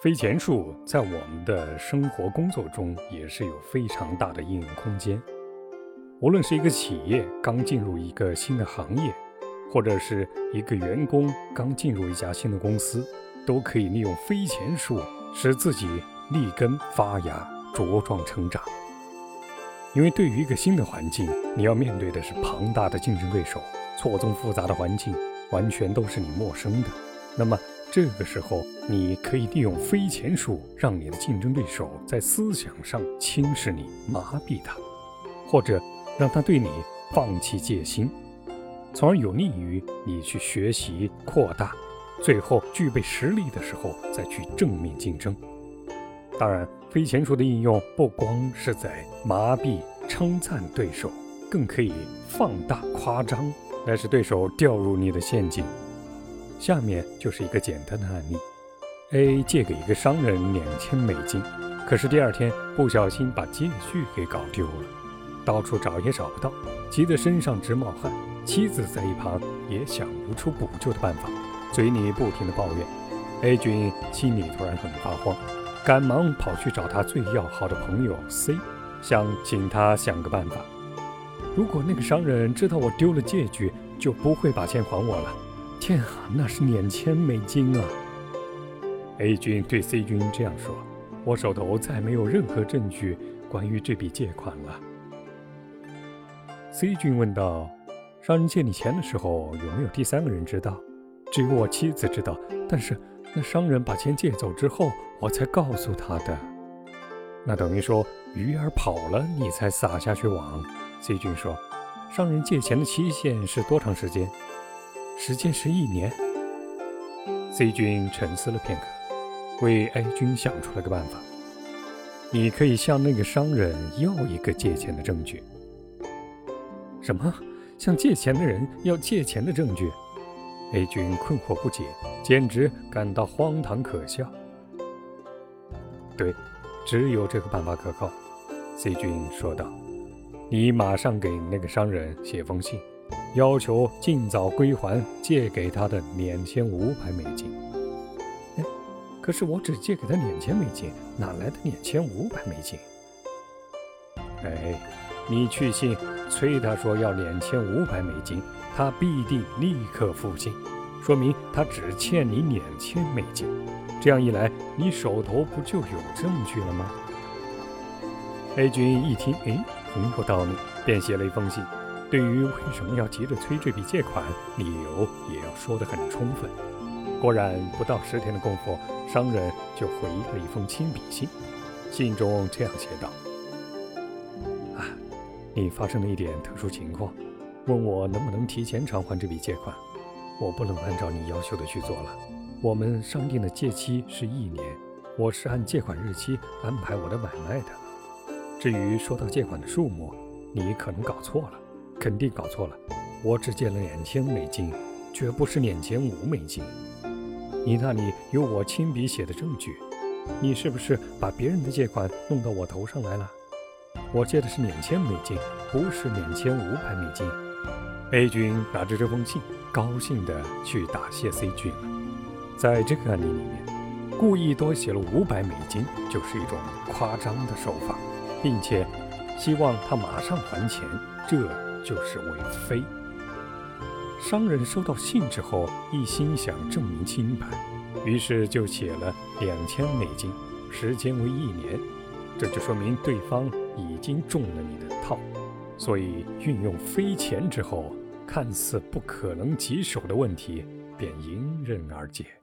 飞钱术在我们的生活工作中也是有非常大的应用空间。无论是一个企业刚进入一个新的行业，或者是一个员工刚进入一家新的公司，都可以利用飞钱术使自己立根发芽、茁壮成长。因为对于一个新的环境，你要面对的是庞大的竞争对手，错综复杂的环境，完全都是你陌生的。那么，这个时候，你可以利用飞钱术，让你的竞争对手在思想上轻视你、麻痹他，或者让他对你放弃戒心，从而有利于你去学习、扩大，最后具备实力的时候再去正面竞争。当然，飞钱术的应用不光是在麻痹、称赞对手，更可以放大、夸张，来使对手掉入你的陷阱。下面就是一个简单的案例：A 借给一个商人两千美金，可是第二天不小心把借据给搞丢了，到处找也找不到，急得身上直冒汗。妻子在一旁也想不出补救的办法，嘴里不停的抱怨。A 君心里突然很发慌，赶忙跑去找他最要好的朋友 C，想请他想个办法。如果那个商人知道我丢了借据，就不会把钱还我了。天啊，那是两千美金啊！A 君对 C 君这样说：“我手头再没有任何证据关于这笔借款了。”C 君问道：“商人借你钱的时候，有没有第三个人知道？”“只有我妻子知道，但是那商人把钱借走之后，我才告诉他的。”“那等于说鱼儿跑了，你才撒下去网。”C 君说：“商人借钱的期限是多长时间？”时间是一年。C 君沉思了片刻，为 A 君想出了个办法：你可以向那个商人要一个借钱的证据。什么？向借钱的人要借钱的证据？A 君困惑不解，简直感到荒唐可笑。对，只有这个办法可靠。C 君说道：“你马上给那个商人写封信。”要求尽早归还借给他的两千五百美金。哎，可是我只借给他两千美金，哪来的两千五百美金？哎，你去信催他说要两千五百美金，他必定立刻付清，说明他只欠你两千美金。这样一来，你手头不就有证据了吗？A 君一听，哎，很有道理，便写了一封信。对于为什么要急着催这笔借款，理由也要说得很充分。果然，不到十天的功夫，商人就回了一封亲笔信，信中这样写道：“啊，你发生了一点特殊情况，问我能不能提前偿还这笔借款。我不能按照你要求的去做了。我们商定的借期是一年，我是按借款日期安排我的买卖的。至于说到借款的数目，你可能搞错了。”肯定搞错了，我只借了两千美金，绝不是两千五美金。你那里有我亲笔写的证据，你是不是把别人的借款弄到我头上来了？我借的是两千美金，不是两千五百美金。A 君拿着这封信，高兴地去答谢 C 君了。在这个案例里面，故意多写了五百美金，就是一种夸张的手法，并且希望他马上还钱。这。就是为非。商人收到信之后，一心想证明清白，于是就写了两千美金，时间为一年。这就说明对方已经中了你的套，所以运用飞钱之后，看似不可能棘手的问题便迎刃而解。